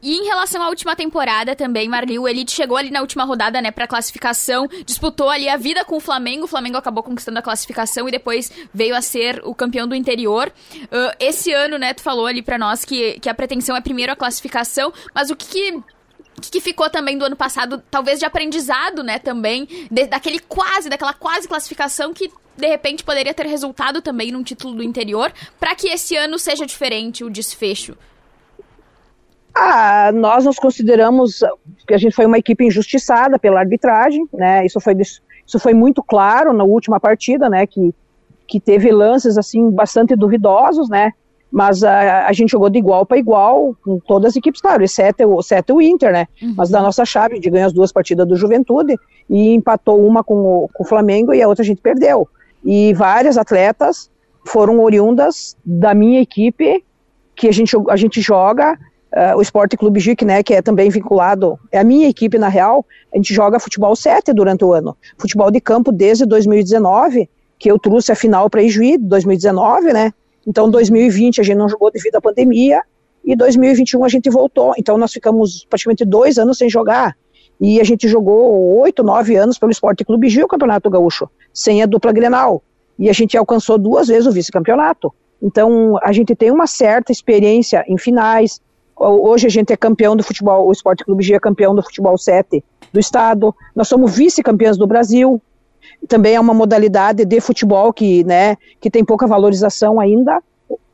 Speaker 2: E em relação à última temporada também, Marli, o Elite chegou ali na última rodada, né, para classificação, disputou ali a vida com o Flamengo, o Flamengo acabou conquistando a classificação e depois veio a ser o campeão do interior. Uh, esse ano, né, tu falou ali para nós que, que a pretensão é primeiro a classificação, mas o que, que que, que ficou também do ano passado, talvez de aprendizado, né, também, de, daquele quase, daquela quase classificação que de repente poderia ter resultado também num título do interior, para que esse ano seja diferente o desfecho?
Speaker 5: Ah, nós nos consideramos que a gente foi uma equipe injustiçada pela arbitragem, né? Isso foi isso foi muito claro na última partida, né? Que que teve lances assim bastante duvidosos, né? Mas a, a gente jogou de igual para igual com todas as equipes, claro, exceto, exceto o Inter, né? Uhum. Mas da nossa chave, gente ganhou as duas partidas do Juventude e empatou uma com o, com o Flamengo e a outra a gente perdeu. E várias atletas foram oriundas da minha equipe, que a gente, a gente joga, uh, o Esporte Clube JIC, né, que é também vinculado, é a minha equipe na real, a gente joga futebol 7 durante o ano. Futebol de campo desde 2019, que eu trouxe a final para Ijuí, 2019, né? Então, 2020 a gente não jogou devido à pandemia e 2021 a gente voltou. Então, nós ficamos praticamente dois anos sem jogar. E a gente jogou oito, nove anos pelo Esporte Clube Gil, o Campeonato Gaúcho, sem a dupla Grenal. E a gente alcançou duas vezes o vice-campeonato. Então, a gente tem uma certa experiência em finais. Hoje a gente é campeão do futebol, o Esporte Clube Gil é campeão do futebol 7 do estado. Nós somos vice-campeões do Brasil também é uma modalidade de futebol que, né, que tem pouca valorização ainda.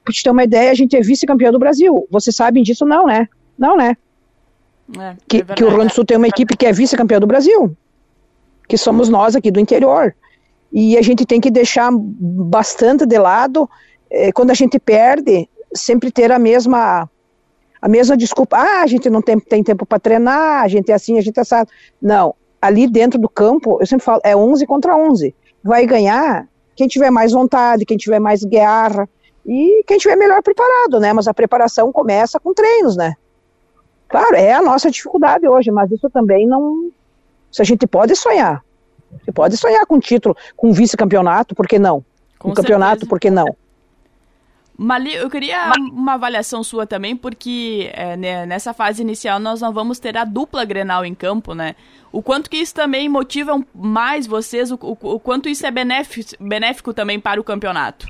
Speaker 5: Para te ter uma ideia, a gente é vice-campeão do Brasil. Vocês sabem disso? Não, né? Não, né? É, que, é que, o Rio Grande do Sul tem uma equipe que é vice-campeão do Brasil. que somos nós aqui do interior. E a gente tem que deixar bastante de lado, eh, quando a gente perde, sempre ter a mesma a mesma desculpa, ah, a gente não tem, tem tempo para treinar, a gente é assim, a gente é assado. Não, ali dentro do campo, eu sempre falo, é 11 contra 11. Vai ganhar quem tiver mais vontade, quem tiver mais guerra e quem tiver melhor preparado, né? Mas a preparação começa com treinos, né? Claro, é a nossa dificuldade hoje, mas isso também não. Se a gente pode sonhar, você pode sonhar com título, com vice-campeonato, por que não? Com um campeonato, por que não?
Speaker 1: Mali, eu queria uma avaliação sua também, porque é, né, nessa fase inicial nós não vamos ter a dupla Grenal em campo, né? O quanto que isso também motiva mais vocês, o, o, o quanto isso é benéfico, benéfico também para o campeonato?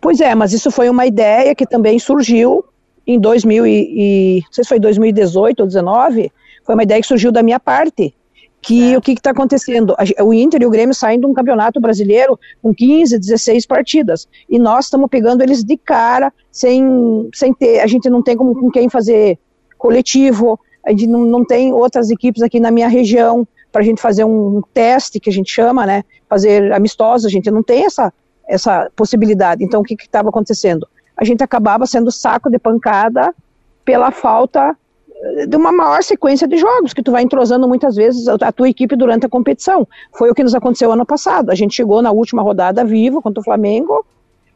Speaker 5: Pois é, mas isso foi uma ideia que também surgiu em 2000 e, e não sei se foi 2018 ou 2019, foi uma ideia que surgiu da minha parte, que é. o que está acontecendo? O Inter e o Grêmio saem de um campeonato brasileiro com 15, 16 partidas. E nós estamos pegando eles de cara, sem, sem ter. A gente não tem como, com quem fazer coletivo, a gente não, não tem outras equipes aqui na minha região para a gente fazer um teste, que a gente chama, né? Fazer amistosos, a gente não tem essa, essa possibilidade. Então, o que estava acontecendo? A gente acabava sendo saco de pancada pela falta de uma maior sequência de jogos, que tu vai entrosando muitas vezes a tua equipe durante a competição. Foi o que nos aconteceu ano passado. A gente chegou na última rodada vivo contra o Flamengo,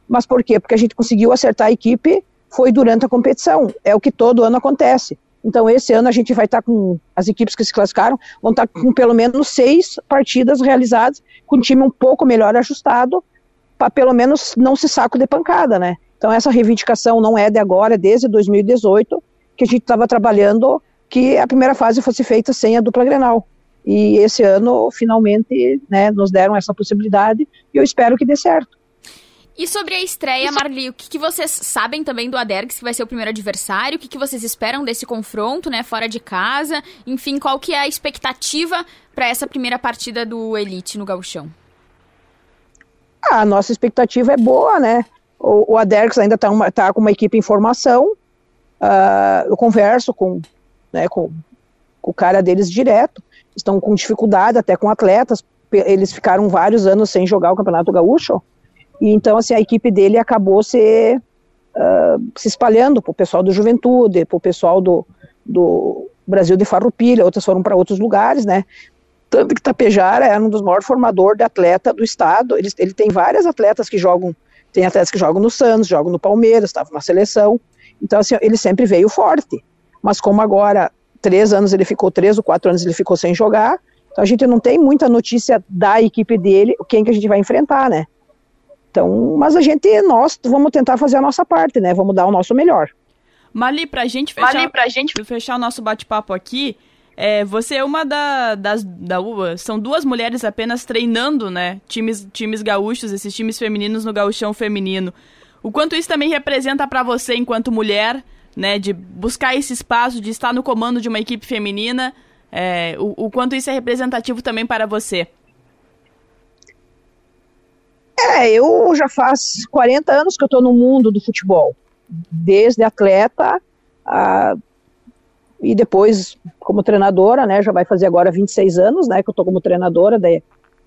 Speaker 5: mas por quê? Porque a gente conseguiu acertar a equipe, foi durante a competição. É o que todo ano acontece. Então, esse ano a gente vai estar com as equipes que se classificaram, vão estar com pelo menos seis partidas realizadas, com o time um pouco melhor ajustado, para pelo menos não se saco de pancada, né? Então, essa reivindicação não é de agora, é desde 2018 que a gente estava trabalhando que a primeira fase fosse feita sem a dupla Grenal. E esse ano, finalmente, né, nos deram essa possibilidade e eu espero que dê certo.
Speaker 2: E sobre a estreia, Marli, o que, que, vocês sabem também do Adergs, que vai ser o primeiro adversário? O que, que, vocês esperam desse confronto, né, fora de casa? Enfim, qual que é a expectativa para essa primeira partida do Elite no Gauchão?
Speaker 5: Ah, a nossa expectativa é boa, né? O, o Adergs ainda está tá com uma equipe em formação, Uh, eu converso com, né, com, com o cara deles direto, estão com dificuldade até com atletas, eles ficaram vários anos sem jogar o Campeonato Gaúcho, e então assim, a equipe dele acabou se, uh, se espalhando para o pessoal do Juventude, para o pessoal do, do Brasil de Farroupilha, outras foram para outros lugares, né, tanto que Tapejara é um dos maiores formadores de atleta do estado, ele, ele tem várias atletas que jogam, tem atletas que jogam no Santos, jogam no Palmeiras, estava na seleção, então, assim, ele sempre veio forte. Mas como agora, três anos ele ficou, três ou quatro anos ele ficou sem jogar, então a gente não tem muita notícia da equipe dele, quem que a gente vai enfrentar, né? Então, mas a gente, nós vamos tentar fazer a nossa parte, né? Vamos dar o nosso melhor.
Speaker 1: Mali, pra gente fechar, Mali, pra gente... fechar o nosso bate-papo aqui, é, você é uma da, das. Da, são duas mulheres apenas treinando, né? Times, times gaúchos, esses times femininos no gauchão feminino. O quanto isso também representa para você enquanto mulher, né, de buscar esse espaço, de estar no comando de uma equipe feminina, é, o, o quanto isso é representativo também para você?
Speaker 5: É, eu já faz 40 anos que eu estou no mundo do futebol, desde atleta a, e depois como treinadora, né, já vai fazer agora 26 anos, né, que eu estou como treinadora de,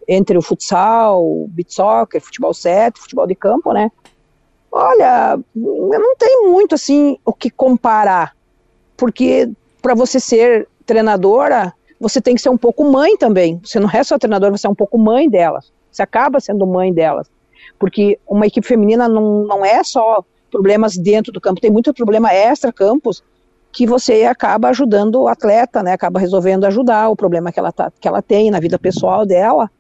Speaker 5: entre o futsal, o beat soccer, futebol 7, futebol de campo, né, Olha, não tem muito assim o que comparar, porque para você ser treinadora, você tem que ser um pouco mãe também. Você não é só treinadora, você é um pouco mãe delas. Você acaba sendo mãe delas. Porque uma equipe feminina não, não é só problemas dentro do campo, tem muito problema extra-campos que você acaba ajudando o atleta, né? Acaba resolvendo ajudar o problema que ela, tá, que ela tem na vida pessoal dela.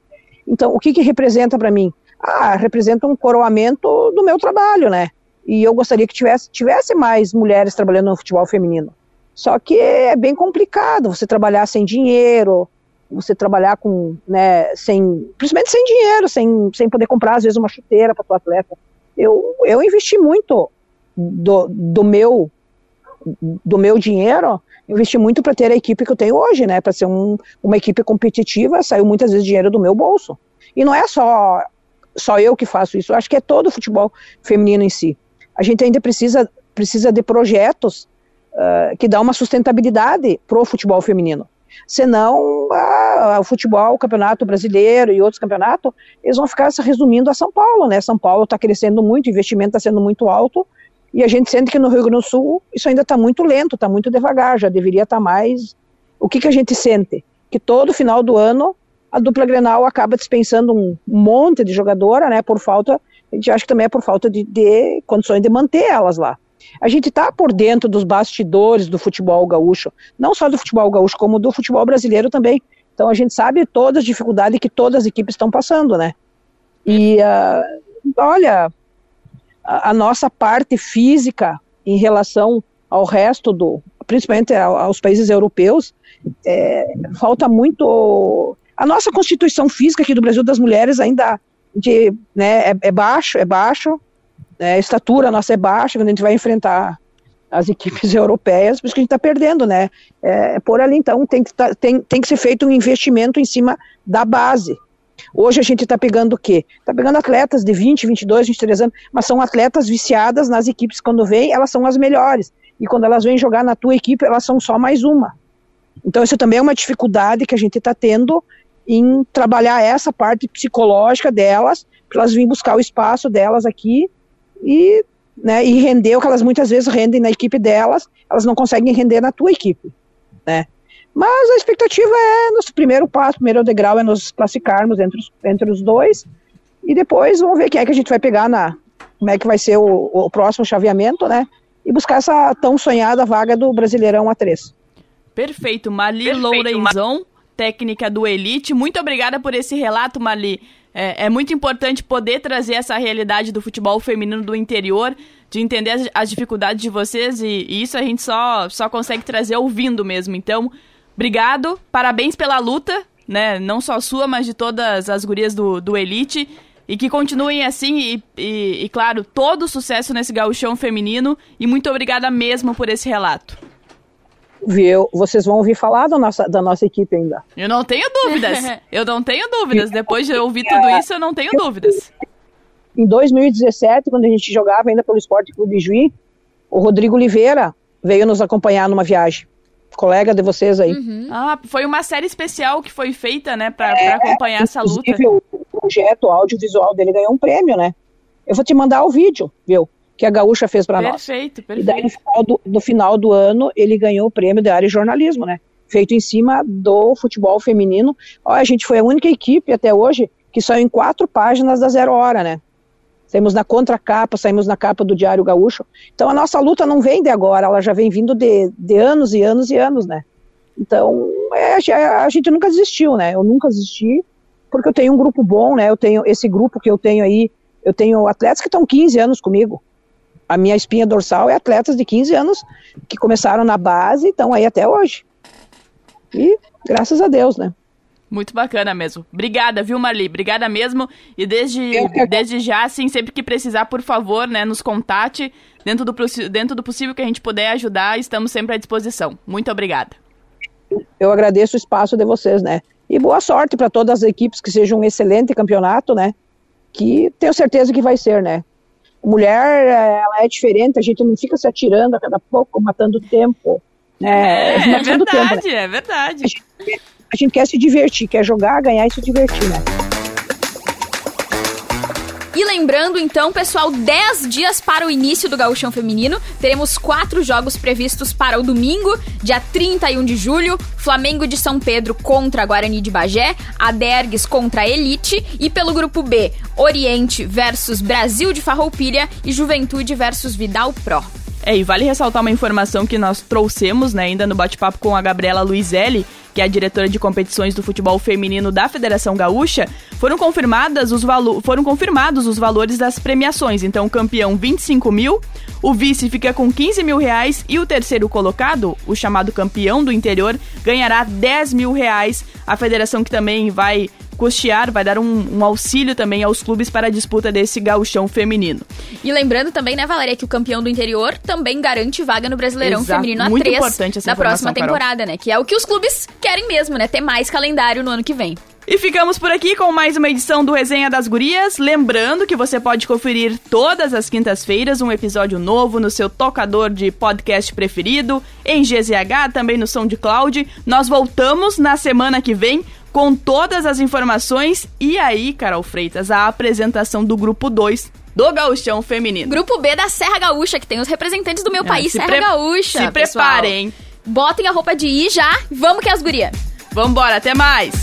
Speaker 5: Então, o que, que representa para mim? Ah, representa um coroamento do meu trabalho, né? E eu gostaria que tivesse, tivesse mais mulheres trabalhando no futebol feminino. Só que é bem complicado você trabalhar sem dinheiro, você trabalhar com, né, sem, principalmente sem dinheiro, sem, sem poder comprar às vezes uma chuteira para o atleta. Eu, eu investi muito do, do meu do meu dinheiro, investi muito para ter a equipe que eu tenho hoje, né, para ser um, uma equipe competitiva, saiu muitas vezes dinheiro do meu bolso. E não é só só eu que faço isso. Acho que é todo o futebol feminino em si. A gente ainda precisa, precisa de projetos uh, que dão uma sustentabilidade para o futebol feminino. Senão, a, o futebol, o campeonato brasileiro e outros campeonatos, eles vão ficar se resumindo a São Paulo, né? São Paulo está crescendo muito, o investimento está sendo muito alto, e a gente sente que no Rio Grande do Sul isso ainda está muito lento, está muito devagar, já deveria estar tá mais. O que, que a gente sente? Que todo final do ano a dupla Grenal acaba dispensando um monte de jogadora, né? Por falta, a gente acha que também é por falta de, de condições de manter elas lá. A gente está por dentro dos bastidores do futebol gaúcho, não só do futebol gaúcho, como do futebol brasileiro também. Então a gente sabe todas as dificuldades que todas as equipes estão passando, né? E uh, olha, a, a, nossa parte física em relação ao resto do, principalmente aos países europeus, é, falta muito a nossa constituição física aqui do Brasil das mulheres ainda de, né, é, é baixo, é baixo, né, a estatura nossa é baixa, quando a gente vai enfrentar as equipes europeias, por isso que a gente está perdendo, né? É, por ali, então, tem que, tá, tem, tem que ser feito um investimento em cima da base. Hoje a gente está pegando o quê? Está pegando atletas de 20, 22, 23 anos, mas são atletas viciadas nas equipes. Quando vêm, elas são as melhores. E quando elas vêm jogar na tua equipe, elas são só mais uma. Então, isso também é uma dificuldade que a gente está tendo em trabalhar essa parte psicológica delas, para elas virem buscar o espaço delas aqui e, né, e render o que elas muitas vezes rendem na equipe delas, elas não conseguem render na tua equipe, né. Mas a expectativa é, nosso primeiro passo, primeiro degrau é nos classificarmos entre os, entre os dois, e depois vamos ver quem é que a gente vai pegar na, como é que vai ser o, o próximo chaveamento, né, e buscar essa tão sonhada vaga do Brasileirão A3.
Speaker 1: Perfeito, Mali Lourenzon técnica do Elite. Muito obrigada por esse relato, Mali. É, é, muito importante poder trazer essa realidade do futebol feminino do interior, de entender as, as dificuldades de vocês, e, e, isso a gente só, só consegue trazer ouvindo mesmo. Então, obrigado, parabéns pela luta, né? Não só sua, mas de todas as gurias do, do Elite. E que continuem assim, e, e, e claro, todo sucesso nesse gauchão feminino. E muito obrigada mesmo por esse relato
Speaker 5: viu, vocês vão ouvir falar da nossa, da nossa equipe ainda.
Speaker 1: Eu não tenho dúvidas. eu não tenho dúvidas. Depois de ouvir tudo isso, eu não tenho dúvidas.
Speaker 5: Em 2017, quando a gente jogava ainda pelo Esporte Clube Juí, o Rodrigo Oliveira veio nos acompanhar numa viagem. Colega de vocês aí.
Speaker 1: Uhum. Ah, foi uma série especial que foi feita, né, para é, acompanhar essa luta.
Speaker 5: O projeto audiovisual dele ganhou um prêmio, né? Eu vou te mandar o vídeo, viu? Que a Gaúcha fez para nós.
Speaker 1: Perfeito,
Speaker 5: perfeito. E daí no final, do, no final do ano ele ganhou o prêmio da área de jornalismo, né? Feito em cima do futebol feminino. Ó, a gente foi a única equipe até hoje que saiu em quatro páginas da Zero Hora, né? Saímos na contracapa, saímos na capa do Diário Gaúcho. Então a nossa luta não vem de agora, ela já vem vindo de, de anos e anos e anos, né? Então é, a gente nunca desistiu, né? Eu nunca desisti, porque eu tenho um grupo bom, né? Eu tenho esse grupo que eu tenho aí, eu tenho atletas que estão 15 anos comigo a minha espinha dorsal é atletas de 15 anos que começaram na base e estão aí até hoje. E graças a Deus, né?
Speaker 1: Muito bacana mesmo. Obrigada, viu, Marli? Obrigada mesmo. E desde, desde já, assim, sempre que precisar, por favor, né, nos contate. Dentro do, dentro do possível que a gente puder ajudar, estamos sempre à disposição. Muito obrigada.
Speaker 5: Eu agradeço o espaço de vocês, né? E boa sorte para todas as equipes, que seja um excelente campeonato, né? Que tenho certeza que vai ser, né? Mulher ela é diferente, a gente não fica se atirando a cada pouco, matando tempo.
Speaker 1: Né? É, é verdade, tempo, né? é verdade. A
Speaker 5: gente, a gente quer se divertir, quer jogar, ganhar e se divertir, né?
Speaker 2: E lembrando, então, pessoal, 10 dias para o início do Gauchão Feminino. Teremos quatro jogos previstos para o domingo, dia 31 de julho. Flamengo de São Pedro contra Guarani de Bagé, Adergues contra Elite e pelo grupo B, Oriente versus Brasil de Farroupilha e Juventude versus Vidal Pro.
Speaker 1: É, e vale ressaltar uma informação que nós trouxemos, né, ainda no bate-papo com a Gabriela Luizelli, que é a diretora de competições do futebol feminino da Federação Gaúcha, foram, confirmadas os foram confirmados os valores das premiações. Então, o campeão 25 mil, o vice fica com 15 mil reais e o terceiro colocado, o chamado campeão do interior, ganhará 10 mil reais. A federação que também vai custear, vai dar um, um, auxílio também aos clubes para a disputa desse gauchão feminino.
Speaker 2: E lembrando também, né, Valéria, que o campeão do interior também garante vaga no Brasileirão Exato. Feminino A3
Speaker 1: Muito importante essa
Speaker 2: na próxima temporada, Carol. né? Que é o que os clubes querem mesmo, né? Ter mais calendário no ano que vem.
Speaker 1: E ficamos por aqui com mais uma edição do Resenha das Gurias. Lembrando que você pode conferir todas as quintas-feiras um episódio novo no seu tocador de podcast preferido, em GZH, também no SoundCloud. Nós voltamos na semana que vem com todas as informações e aí, Carol Freitas, a apresentação do grupo 2 do Gauchão Feminino.
Speaker 2: Grupo B da Serra Gaúcha, que tem os representantes do meu
Speaker 1: É,
Speaker 2: país,
Speaker 1: se
Speaker 2: Serra Gaúcha.
Speaker 1: Se
Speaker 2: pessoal.
Speaker 1: preparem.
Speaker 2: Botem a roupa de ir já. Vamos que é as guria.
Speaker 1: Vambora, até mais!